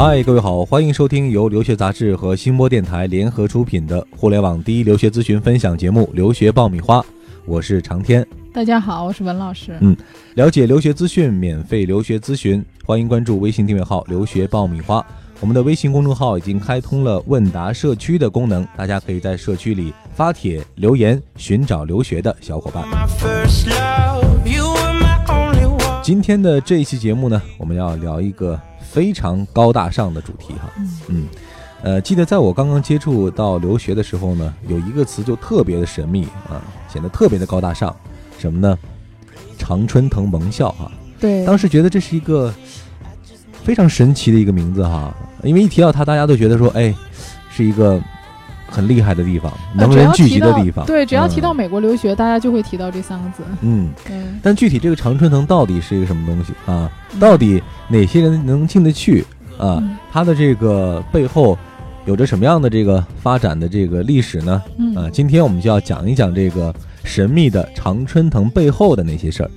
嗨，各位好，欢迎收听由留学杂志和新播电台联合出品的互联网第一留学咨询分享节目《留学爆米花》，我是长天。大家好，我是文老师。嗯，了解留学资讯，免费留学咨询，欢迎关注微信订阅号“留学爆米花”。我们的微信公众号已经开通了问答社区的功能，大家可以在社区里发帖留言，寻找留学的小伙伴。今天的这一期节目呢，我们要聊一个非常高大上的主题哈。嗯，呃，记得在我刚刚接触到留学的时候呢，有一个词就特别的神秘啊，显得特别的高大上，什么呢？常春藤盟校哈。对，当时觉得这是一个非常神奇的一个名字哈。因为一提到它，大家都觉得说，哎，是一个很厉害的地方，能人聚集的地方。对，只要提到美国留学，大家就会提到这三个字。嗯，但具体这个常春藤到底是一个什么东西啊？到底哪些人能进得去啊？它的这个背后有着什么样的这个发展的这个历史呢？啊，今天我们就要讲一讲这个神秘的常春藤背后的那些事儿。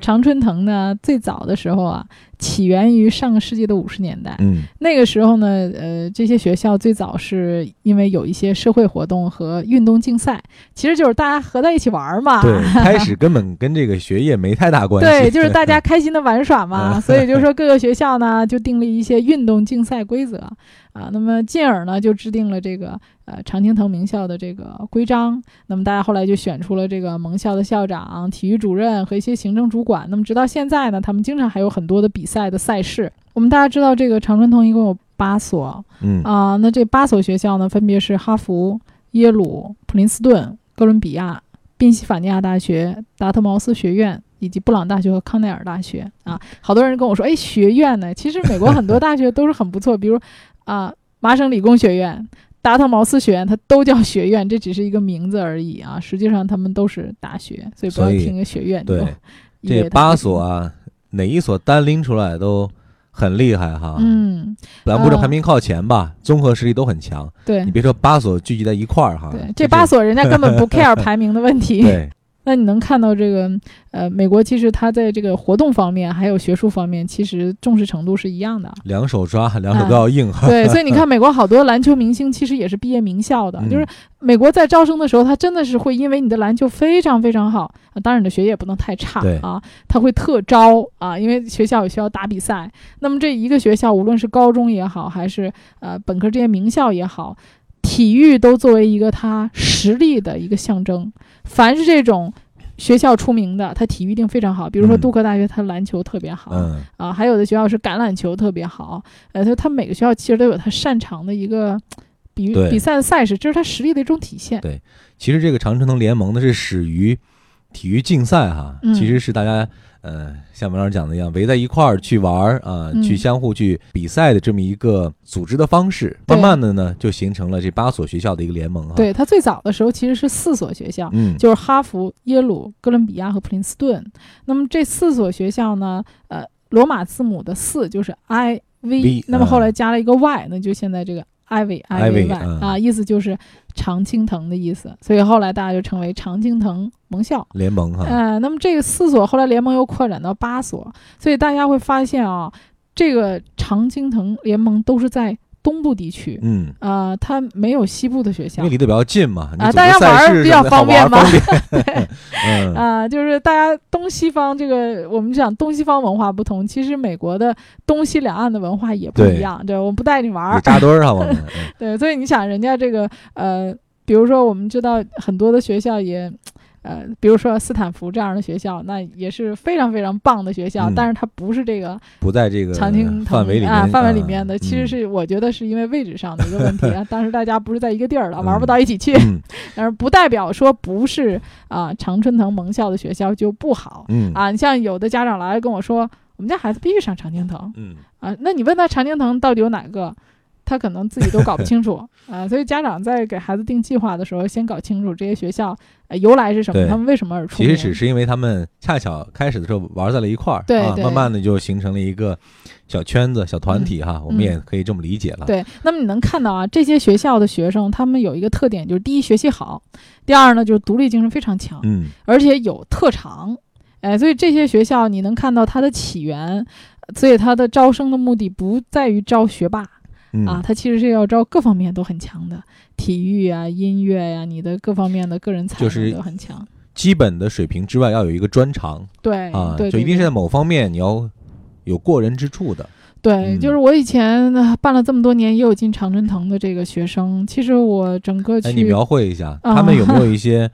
常春藤呢，最早的时候啊，起源于上个世纪的五十年代。嗯，那个时候呢，呃，这些学校最早是因为有一些社会活动和运动竞赛，其实就是大家合在一起玩嘛。对，开始根本跟这个学业没太大关系。对，就是大家 开心的玩耍嘛。所以就是说，各个学校呢就订立一些运动竞赛规则。啊，那么进而呢，就制定了这个呃常青藤名校的这个规章。那么大家后来就选出了这个盟校的校长、体育主任和一些行政主管。那么直到现在呢，他们经常还有很多的比赛的赛事。我们大家知道，这个常春藤一共有八所，嗯啊，那这八所学校呢，分别是哈佛、耶鲁、普林斯顿、哥伦比亚、宾夕法尼亚大学、达特茅斯学院以及布朗大学和康奈尔大学。啊，好多人跟我说，哎，学院呢？其实美国很多大学都是很不错，比如。啊，麻省理工学院、达特茅斯学院，它都叫学院，这只是一个名字而已啊。实际上，他们都是大学，所以不要听个学院。对，这八所啊，哪一所单拎出来都很厉害哈。嗯，咱不是排名靠前吧，综合实力都很强。对你别说八所聚集在一块儿哈，对，这八所人家根本不 care 排名的问题。对。那你能看到这个，呃，美国其实它在这个活动方面还有学术方面，其实重视程度是一样的。两手抓，两手都要硬。对，所以你看，美国好多篮球明星其实也是毕业名校的。就是美国在招生的时候，他真的是会因为你的篮球非常非常好，当然你的学业不能太差啊，他会特招啊，因为学校有需要打比赛。那么这一个学校，无论是高中也好，还是呃本科这些名校也好，体育都作为一个他实力的一个象征。凡是这种学校出名的，他体育一定非常好。比如说杜克大学，他篮球特别好，啊，还有的学校是橄榄球特别好。呃，他他每个学校其实都有他擅长的一个比比赛的赛事，这是他实力的一种体现。对，其实这个长城能联盟呢是始于体育竞赛哈，其实是大家。呃，像文老师讲的一样，围在一块儿去玩儿啊，去相互去比赛的这么一个组织的方式，慢慢的呢，就形成了这八所学校的一个联盟啊。对，它最早的时候其实是四所学校，嗯，就是哈佛、耶鲁、哥伦比亚和普林斯顿。那么这四所学校呢，呃，罗马字母的四就是 I V，那么后来加了一个 Y，那就现在这个 I V I V Y 啊，意思就是常青藤的意思，所以后来大家就称为常青藤。盟校。联盟哈，呃，那么这个四所后来联盟又扩展到八所，所以大家会发现啊，这个常青藤联盟都是在东部地区，嗯，啊，它没有西部的学校，因为离得比较近嘛，啊，大家玩比较方便嘛，对，啊，就是大家东西方这个，我们讲东西方文化不同，其实美国的东西两岸的文化也不一样，对，我不带你玩，扎堆儿啊，我们，对，所以你想人家这个，呃，比如说我们知道很多的学校也。呃，比如说斯坦福这样的学校，那也是非常非常棒的学校，但是它不是这个不在这个常青范围里啊范围里面的，其实是我觉得是因为位置上的一个问题啊。当时大家不是在一个地儿了，玩不到一起去，但是不代表说不是啊常春藤盟校的学校就不好。嗯啊，你像有的家长来跟我说，我们家孩子必须上常青藤。嗯啊，那你问他常青藤到底有哪个？他可能自己都搞不清楚。啊，所以家长在给孩子定计划的时候，先搞清楚这些学校呃由来是什么，他们为什么而出名。其实只是因为他们恰巧开始的时候玩在了一块儿，对，慢慢的就形成了一个小圈子、小团体哈，我们也可以这么理解了。对，那么你能看到啊，这些学校的学生，他们有一个特点，就是第一学习好，第二呢就是独立精神非常强，嗯，而且有特长。哎，所以这些学校你能看到它的起源，所以它的招生的目的不在于招学霸，啊，它其实是要招各方面都很强的，体育啊、音乐呀，你的各方面的个人才能都很强。基本的水平之外，要有一个专长。对啊，对，就一定是在某方面你要有过人之处的。对，就是我以前办了这么多年，也有进常春藤的这个学生。其实我整个去，你描绘一下，他们有没有 一些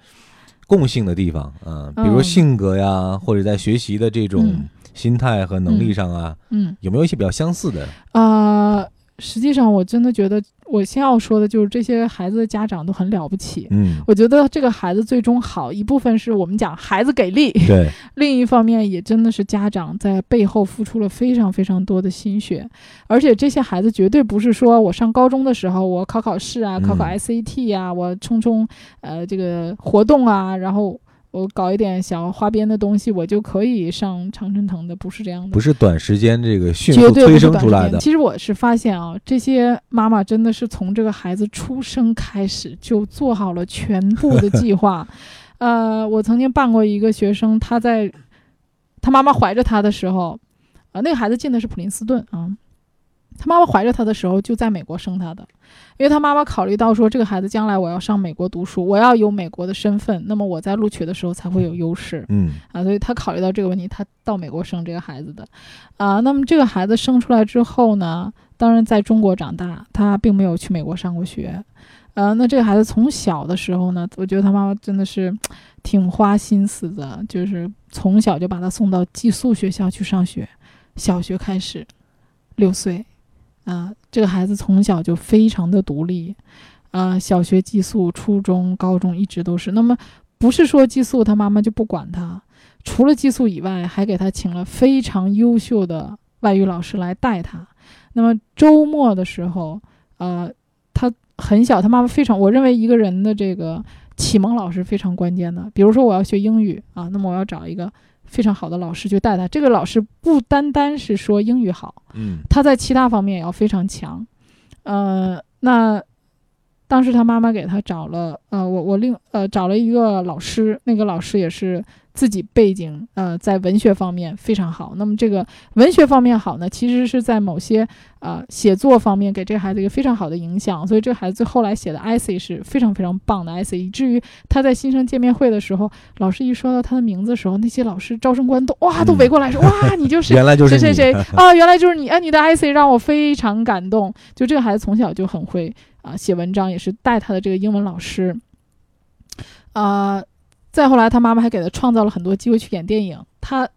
共性的地方？嗯，比如性格呀，或者在学习的这种心态和能力上啊，嗯，有没有一些比较相似的？啊。实际上，我真的觉得，我先要说的就是这些孩子的家长都很了不起。嗯，我觉得这个孩子最终好一部分是我们讲孩子给力，对。另一方面也真的是家长在背后付出了非常非常多的心血，而且这些孩子绝对不是说我上高中的时候我考考试啊，考考 SAT 啊，我冲冲呃这个活动啊，然后。我搞一点小花边的东西，我就可以上常春藤的，不是这样的。不是短时间这个迅速催生出来的。其实我是发现啊，这些妈妈真的是从这个孩子出生开始就做好了全部的计划。呃，我曾经办过一个学生，他在他妈妈怀着他的时候，啊，那个孩子进的是普林斯顿啊。他妈妈怀着他的时候就在美国生他的，因为他妈妈考虑到说这个孩子将来我要上美国读书，我要有美国的身份，那么我在录取的时候才会有优势。嗯啊，所以他考虑到这个问题，他到美国生这个孩子的。啊，那么这个孩子生出来之后呢，当然在中国长大，他并没有去美国上过学。呃，那这个孩子从小的时候呢，我觉得他妈妈真的是挺花心思的，就是从小就把他送到寄宿学校去上学，小学开始，六岁。啊，这个孩子从小就非常的独立，啊，小学寄宿，初中、高中一直都是。那么，不是说寄宿他妈妈就不管他，除了寄宿以外，还给他请了非常优秀的外语老师来带他。那么周末的时候，呃，他很小，他妈妈非常，我认为一个人的这个启蒙老师非常关键的。比如说我要学英语啊，那么我要找一个。非常好的老师去带他，这个老师不单单是说英语好，嗯，他在其他方面也要非常强，呃，那当时他妈妈给他找了，呃，我我另呃找了一个老师，那个老师也是。自己背景呃，在文学方面非常好。那么这个文学方面好呢，其实是在某些呃写作方面给这个孩子一个非常好的影响。所以这个孩子后来写的 essay 是非常非常棒的 essay，以至于他在新生见面会的时候，老师一说到他的名字的时候，那些老师招生官都哇都围过来说哇 你就是原来就是谁谁谁啊原来就是你啊你的 essay 让我非常感动。就这个孩子从小就很会啊写文章，也是带他的这个英文老师啊。再后来，他妈妈还给他创造了很多机会去演电影。他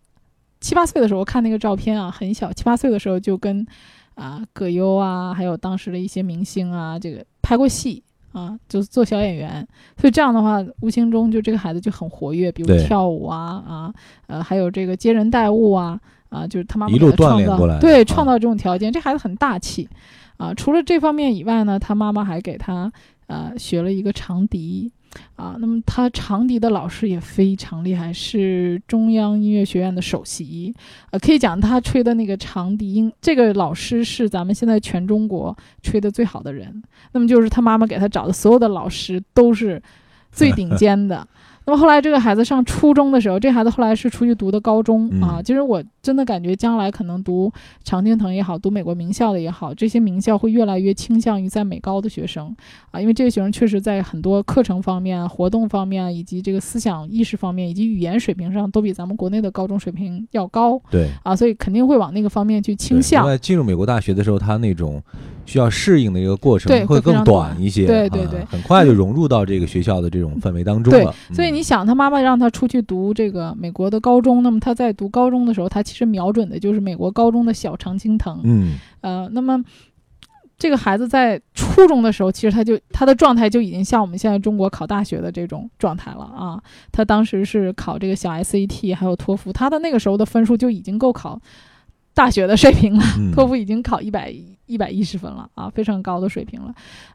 七八岁的时候看那个照片啊，很小，七八岁的时候就跟啊葛优啊，还有当时的一些明星啊，这个拍过戏啊，就是做小演员。所以这样的话，无形中就这个孩子就很活跃，比如跳舞啊啊，呃，还有这个接人待物啊啊，就是他妈妈一路锻炼过来，对，创造这种条件。这孩子很大气啊。除了这方面以外呢，他妈妈还给他呃学了一个长笛。啊，那么他长笛的老师也非常厉害，是中央音乐学院的首席。呃，可以讲他吹的那个长笛，音，这个老师是咱们现在全中国吹的最好的人。那么就是他妈妈给他找的所有的老师都是最顶 尖的。那么后来这个孩子上初中的时候，这孩子后来是出去读的高中啊。其实我真的感觉将来可能读常青藤也好，读美国名校的也好，这些名校会越来越倾向于在美高的学生啊，因为这些学生确实在很多课程方面、活动方面，以及这个思想意识方面，以及语言水平上，都比咱们国内的高中水平要高。对啊，所以肯定会往那个方面去倾向。在进入美国大学的时候，他那种需要适应的一个过程会更短一些，对对对，很快就融入到这个学校的这种氛围当中了。所以。你想，他妈妈让他出去读这个美国的高中，那么他在读高中的时候，他其实瞄准的就是美国高中的小常青藤。嗯，呃，那么这个孩子在初中的时候，其实他就他的状态就已经像我们现在中国考大学的这种状态了啊。他当时是考这个小 SAT 还有托福，他的那个时候的分数就已经够考大学的水平了。托福已经考一百一百一十分了啊，非常高的水平了。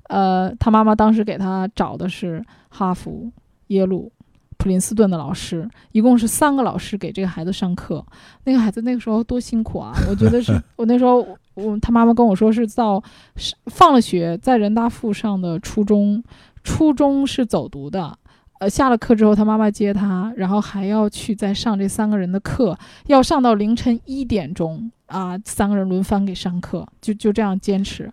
呃，他妈妈当时给他找的是哈佛、耶鲁。普林斯顿的老师，一共是三个老师给这个孩子上课。那个孩子那个时候多辛苦啊！我觉得是我那时候，我他妈妈跟我说是到是放了学在人大附上的初中，初中是走读的，呃，下了课之后，他妈妈接他，然后还要去再上这三个人的课，要上到凌晨一点钟啊，三个人轮番给上课，就就这样坚持，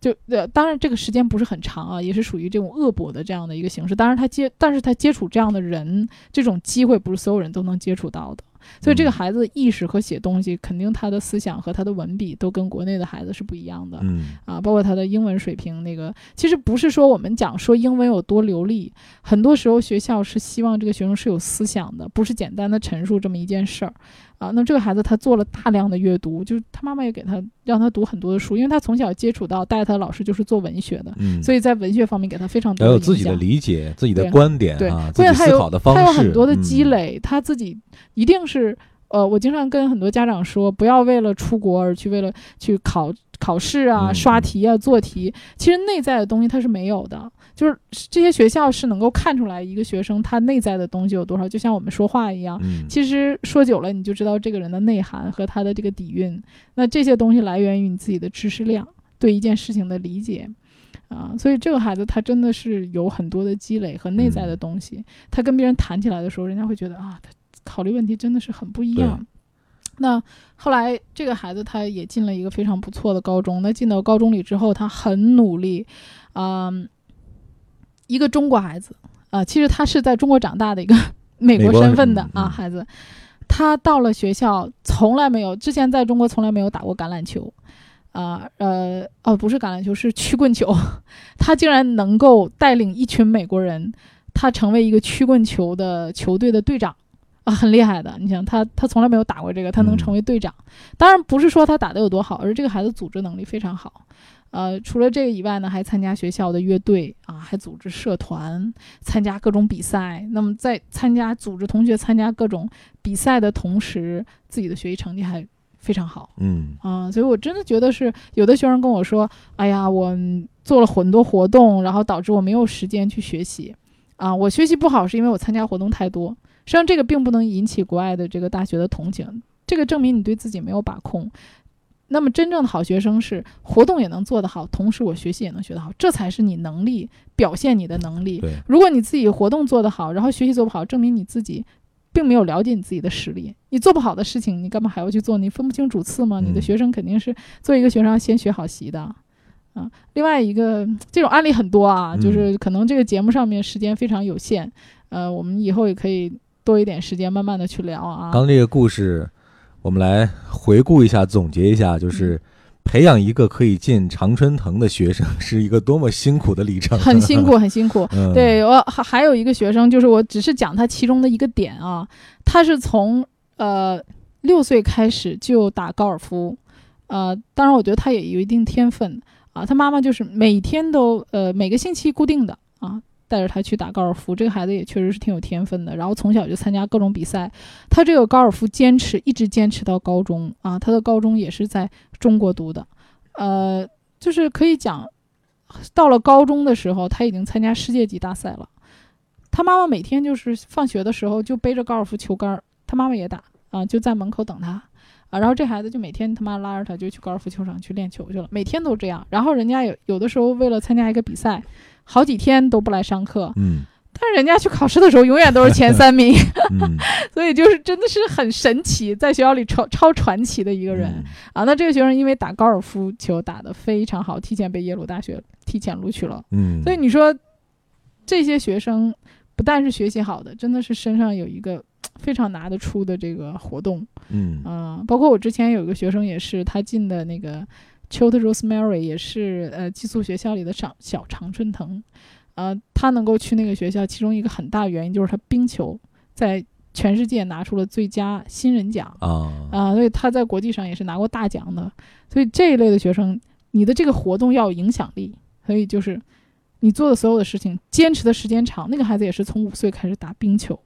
就呃，当然这个时间不是很长啊，也是属于这种恶补的这样的一个形式。当然他接，但是他接触这样的人，这种机会不是所有人都能接触到的。所以这个孩子的意识和写东西，肯定他的思想和他的文笔都跟国内的孩子是不一样的。嗯啊，包括他的英文水平，那个其实不是说我们讲说英文有多流利，很多时候学校是希望这个学生是有思想的，不是简单的陈述这么一件事儿。啊，那这个孩子他做了大量的阅读，就是他妈妈也给他让他读很多的书，因为他从小接触到带他的老师就是做文学的，嗯，所以在文学方面给他非常多要有自己的理解、自己的观点对啊，自己思考的方式，他有很多的积嗯累，他自己一定是。呃，我经常跟很多家长说，不要为了出国而去为了去考考试啊、嗯刷题啊、做题。其实内在的东西他是没有的，就是这些学校是能够看出来一个学生他内在的东西有多少，就像我们说话一样。嗯，其实说久了，你就知道这个人的内涵和他的这个底蕴。那这些东西来源于你自己的知识量，对一件事情的理解。啊，所以这个孩子他真的是有很多的积累和内在的东西。他跟别人谈起来的时候，人家会觉得啊，他考虑问题真的是很不一样。那后来这个孩子他也进了一个非常不错的高中。那进到高中里之后，他很努力，嗯，一个中国孩子啊、其实他是在中国长大的一个 美国身份的啊孩子。他到了学校，从来没有之前在中国从来没有打过橄榄球，啊呃哦不是橄榄球是曲棍球，他竟然能够带领一群美国人，他成为一个曲棍球的球队的队长。啊，很厉害的。你想他，他从来没有打过这个，他能嗯成为队长。当然不是说他打得有多好，而是这个孩子组织能力非常好。呃，除了这个以外呢，还参加学校的乐队啊，还组织社团，参加各种比赛。那么在参加组织同学参加各种比赛的同时，自己的学习成绩还非常好。嗯啊，所以我真的觉得是有的学生跟我说：“哎呀，我做了很多活动，然后导致我没有时间去学习。啊，我学习不好是因为我参加活动太多。实际上，这个并不能引起国外的这个大学的同情，这个证明你对自己没有把控。那么，真正的好学生是活动也能做得好，同时我学习也能学得好，这才是你能力表现你的能力。对，如果你自己活动做得好，然后学习做不好，证明你自己并没有了解你自己的实力。你做不好的事情，你干嘛还要去做？你分不清主次吗？你的嗯学生肯定是做一个学生要先学好习的。啊，另外一个这种案例很多啊，嗯就是可能这个节目上面时间非常有限，呃，我们以后也可以多一点时间慢慢的去聊啊。刚这个故事，我们来回顾一下，总结一下，嗯就是培养一个可以进常春藤的学生是一个多么辛苦的历程，很辛苦，很辛苦。嗯，对我还还有一个学生，就是我只是讲他其中的一个点啊，他是从呃六岁开始就打高尔夫，呃，当然我觉得他也有一定天分啊。他妈妈就是每天都呃每个星期固定的啊带着他去打高尔夫，这个孩子也确实是挺有天分的。然后从小就参加各种比赛，他这个高尔夫坚持一直坚持到高中啊，他的高中也是在中国读的，呃，就是可以讲。到了高中的时候，他已经参加世界级大赛了。他妈妈每天就是放学的时候就背着高尔夫球杆，他妈妈也打啊，就在门口等他啊。然后这孩子就每天他妈拉着他就去高尔夫球场去练球去了，每天都这样。然后人家有有的时候为了参加一个比赛，好几天都不来上课，嗯。但是人家去考试的时候永远都是前 三名，嗯，所以就是真的是很神奇，在学校里超超传奇的一个人。嗯。啊，那这个学生因为打高尔夫球打得非常好，提前被耶鲁大学提前录取了。嗯，所以你说这些学生不但是学习好的，真的是身上有一个 非常拿得出的这个活动。嗯。啊、包括我之前有一个学生也是，他进的那个 Chilton Rosemary 也是呃寄宿学校里的小小常春藤，呃，他能够去那个学校，其中一个很大原因就是他冰球在全世界拿出了最佳新人奖。啊啊，所以他在国际上也是拿过大奖的。所以这一类的学生，你的这个活动要有影响力，所以就是你做的所有的事情，坚持的时间长。那个孩子也是从五岁开始打冰球，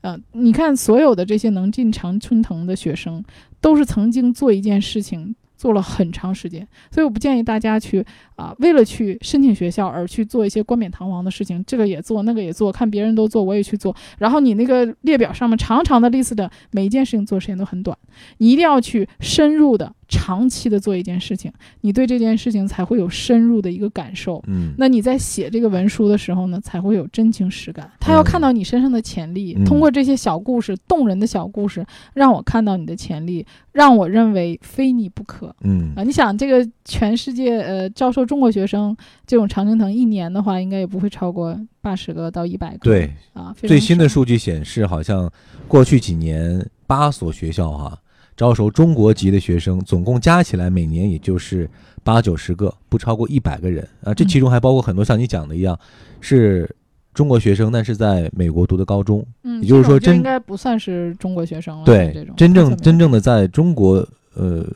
呃，你看所有的这些能进常春藤的学生，都是曾经做一件事情。做了很长时间，所以我不建议大家去啊，为了去申请学校而去做一些冠冕堂皇的事情，这个也做，那个也做，看别人都做，我也去做。然后你那个列表上面长长的 list 的每一件事情做时间都很短，你一定要去深入的长期的做一件事情，你对这件事情才会有深入的一个感受。嗯，那你在写这个文书的时候呢，才会有真情实感。他要看到你身上的潜力，通过这些小故事、动人的小故事，让我看到你的潜力，让我认为非你不可。嗯啊，你想这个全世界呃招收中国学生这种常青藤，一年的话应该也不会超过八十个到一百个。对啊，最新的数据显示，好像过去几年八所学校哈。招收中国籍的学生，总共加起来每年也就是八九十个，不超过一百个人啊。这其中还包括很多像你讲的一样，是中国学生，但是在美国读的高中。嗯，也就是说，真应该不算是中国学生了。对，真正真正的在中国呃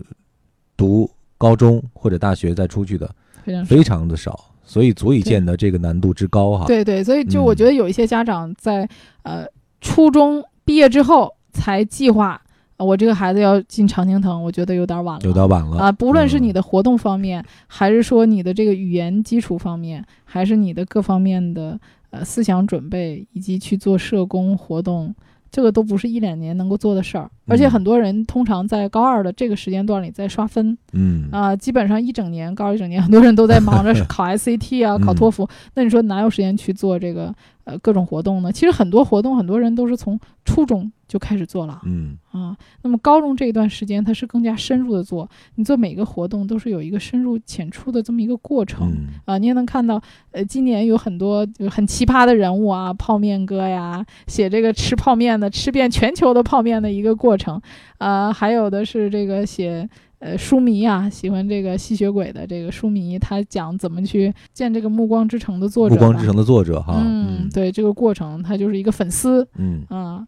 读高中或者大学再出去的，非常非常的少，所以足以见得这个难度之高哈。对对，所以就我觉得有一些家长在呃初中毕业之后才计划。我这个孩子要进常青藤，我觉得有点晚了，有点晚了啊！不论是你的活动方面，还是说你的这个语言基础方面，还是你的各方面的呃思想准备，以及去做社工活动。这个都不是一两年能够做的事儿，而且很多人通常在高二的这个时间段里在刷分，嗯啊，基本上一整年高二一整年，很多人都在忙着 考 SAT 啊，考托福。那你说哪有时间去做这个呃各种活动呢？其实很多活动，很多人都是从初中就开始做了，嗯啊，那么高中这一段时间，他是更加深入的做，你做每个活动都是有一个深入浅出的这么一个过程啊，你也能看到，呃，今年有很多很奇葩的人物啊，泡面哥呀，写这个吃泡面的。吃遍全球的泡面的一个过程，呃，还有的是这个写呃书迷啊，喜欢这个吸血鬼的这个书迷，他讲怎么去见这个《暮光之城》的作者，《暮光之城》的作者哈，嗯，对这个过程，他就是一个粉丝，嗯啊，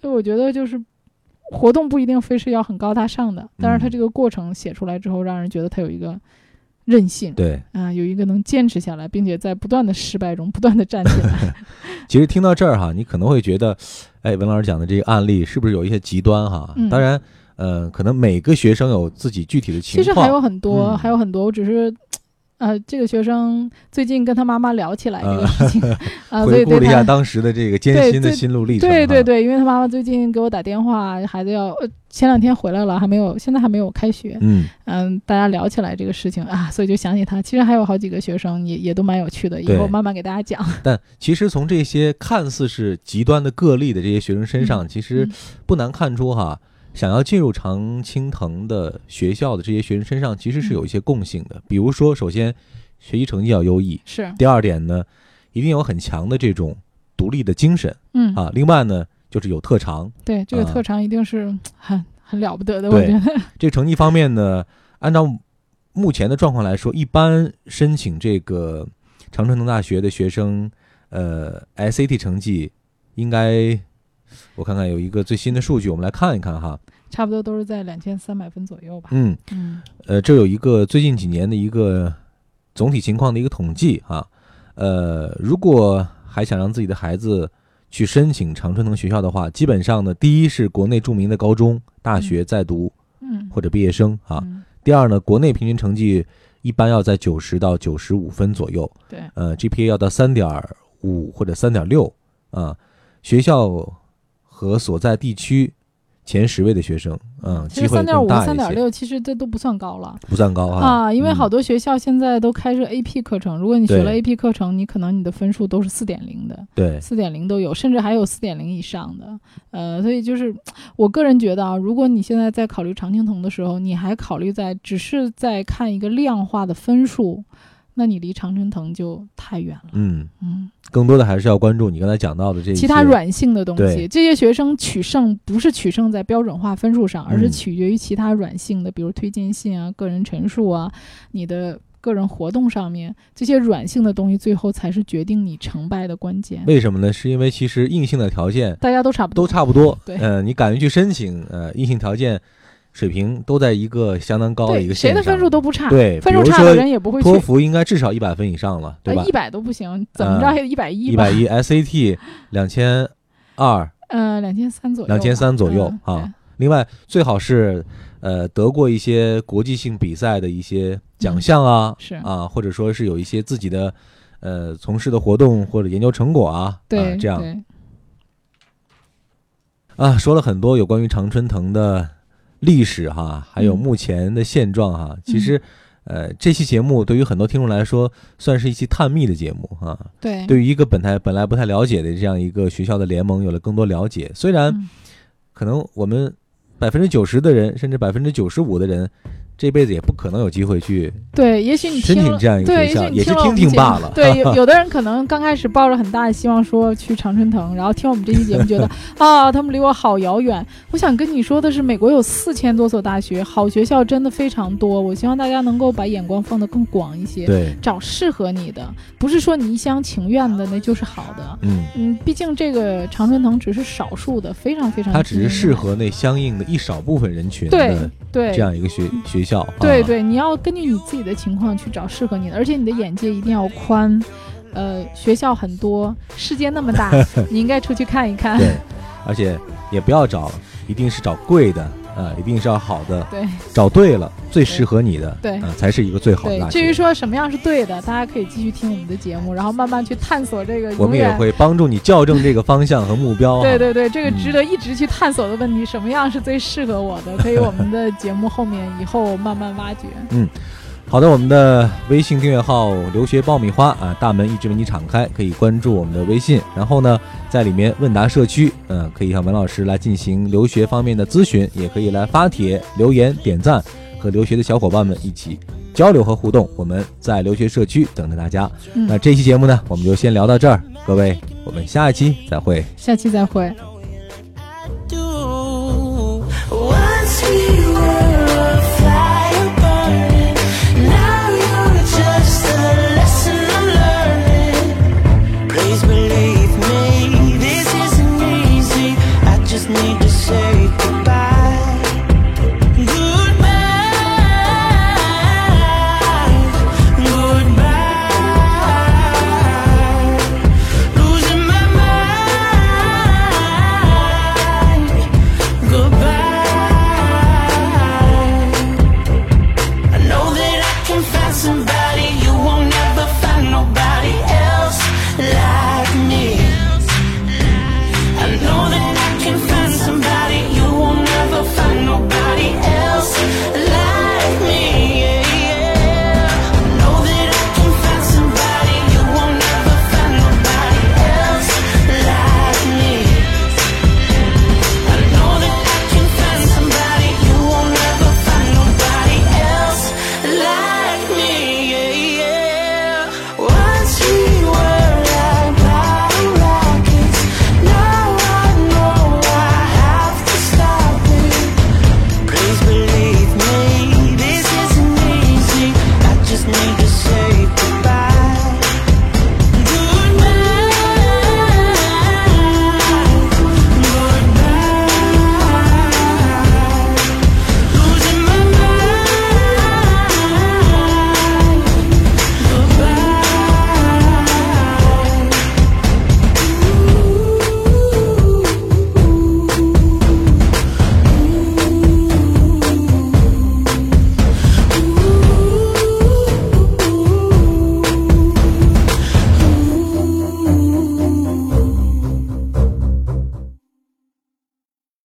所以我觉得就是活动不一定非是要很高大上的，但是他这个过程写出来之后，让人觉得他有一个。韧性对啊，有一个能坚持下来，并且在不断的失败中不断的站起来。其实听到这儿哈，你可能会觉得，哎，文老师讲的这个案例是不是有一些极端哈？当然，呃，可能每个学生有自己具体的情况。其实还有很多，还有很多，我只是。呃，这个学生最近跟他妈妈聊起来这个事情，啊，回顾了一下当时的这个艰辛的心路历程。对对对，因为他妈妈最近给我打电话，孩子要前两天回来了，还没有，现在还没有开学。嗯嗯，大家聊起来这个事情啊，所以就想起他。其实还有好几个学生也也都蛮有趣的，以后慢慢给大家讲。但其实从这些看似是极端的个例的这些学生身上，其实不难看出哈。想要进入常青藤的学校的这些学生身上，其实是有一些共性的。比如说，首先学习成绩要优异，是。第二点呢，一定有很强的这种独立的精神，嗯啊。另外呢，就是有特长。对，这个特长一定是很很了不得的。我觉得 这个成绩方面呢，按照目前的状况来说，一般申请这个常春藤大学的学生，呃，SAT 成绩应该。我看看有一个最新的数据，我们来看一看哈，差不多都是在两千三百分左右吧。嗯。嗯，呃，这有一个最近几年的一个总体情况的一个统计啊，呃，如果还想让自己的孩子去申请常春藤学校的话，基本上呢，第一是国内著名的高中、大学在读，嗯，或者毕业生啊。第二呢，国内平均成绩一般要在九十到九十五分左右，对，呃，GPA 要到三点五或者三点六。啊，学校。和所在地区前十位的学生，嗯，其实三点五、三点六，其实这都不算高了，不算高啊。啊，因为好多学校现在都开设 AP 课程，如果你学了 AP 课程，你可能你的分数都是四点零的，对，四点零都有，甚至还有四点零以上的。呃，所以就是我个人觉得啊，如果你现在在考虑常青藤的时候，你还考虑在只是在看一个量化的分数。那你离常春藤就太远了。嗯嗯，更多的还是要关注你刚才讲到的这些其他软性的东西。这些学生取胜不是取胜在标准化分数上，而是取决于其他软性的，比如推荐信啊、个人陈述啊、你的个人活动上面这些软性的东西，最后才是决定你成败的关键。为什么呢？是因为其实硬性的条件大家都差不多，都差不多。对，呃，你敢于去申请，呃，硬性条件。水平都在一个相当高的一个线上，谁的分数都不差。对，分数差的人也不会托福应该至少一百分以上了，对吧？一百都不行，怎么着也一百一。一百一，SAT 两千二，呃，两千三左右。两千三左右啊。另外，最好是呃得过一些国际性比赛的一些奖项啊，是啊，或者说是有一些自己的呃从事的活动或者研究成果啊，对，这样。啊，说了很多有关于常春藤的。历史哈，还有目前的现状哈，其实，呃，这期节目对于很多听众来说，算是一期探秘的节目啊。对，对于一个本台本来不太了解的这样一个学校的联盟，有了更多了解。虽然可能我们百分之九十的人，甚至百分之九十五的人。这辈子也不可能有机会去对，也许你申请这样一个学校，也是听听罢了。对，有有的人可能刚开始抱着很大的希望说去常春藤，然后听我们这期节目觉得 啊，他们离我好遥远。我想跟你说的是，美国有四千多所大学，好学校真的非常多。我希望大家能够把眼光放得更广一些，对，找适合你的，不是说你一厢情愿的那就是好的。嗯嗯，毕竟这个常春藤只是少数的，非常非常，它只是适合那相应的一少部分人群的对这样一个学学。校对对，你要根据你自己的情况去找适合你的，而且你的眼界一定要宽。呃，学校很多，世界那么大，你应该出去看一看。对，而且也不要找，一定是找贵的。呃，一定是要好的，对，找对了，最适合你的，对，才是一个最好的。至于说什么样是对的，大家可以继续听我们的节目，然后慢慢去探索这个。我们也会帮助你校正这个方向和目标。对对对，这个值得一直去探索的问题，什么样是最适合我的，可以我们的节目后面以后慢慢挖掘。嗯。好的，我们的微信订阅号“留学爆米花”啊，大门一直为你敞开，可以关注我们的微信。然后呢，在里面问答社区，嗯，可以向文老师来进行留学方面的咨询，也可以来发帖留言点赞，和留学的小伙伴们一起交流和互动。我们在留学社区等着大家。那这期节目呢，我们就先聊到这儿，各位，我们下一期再会。下期再会。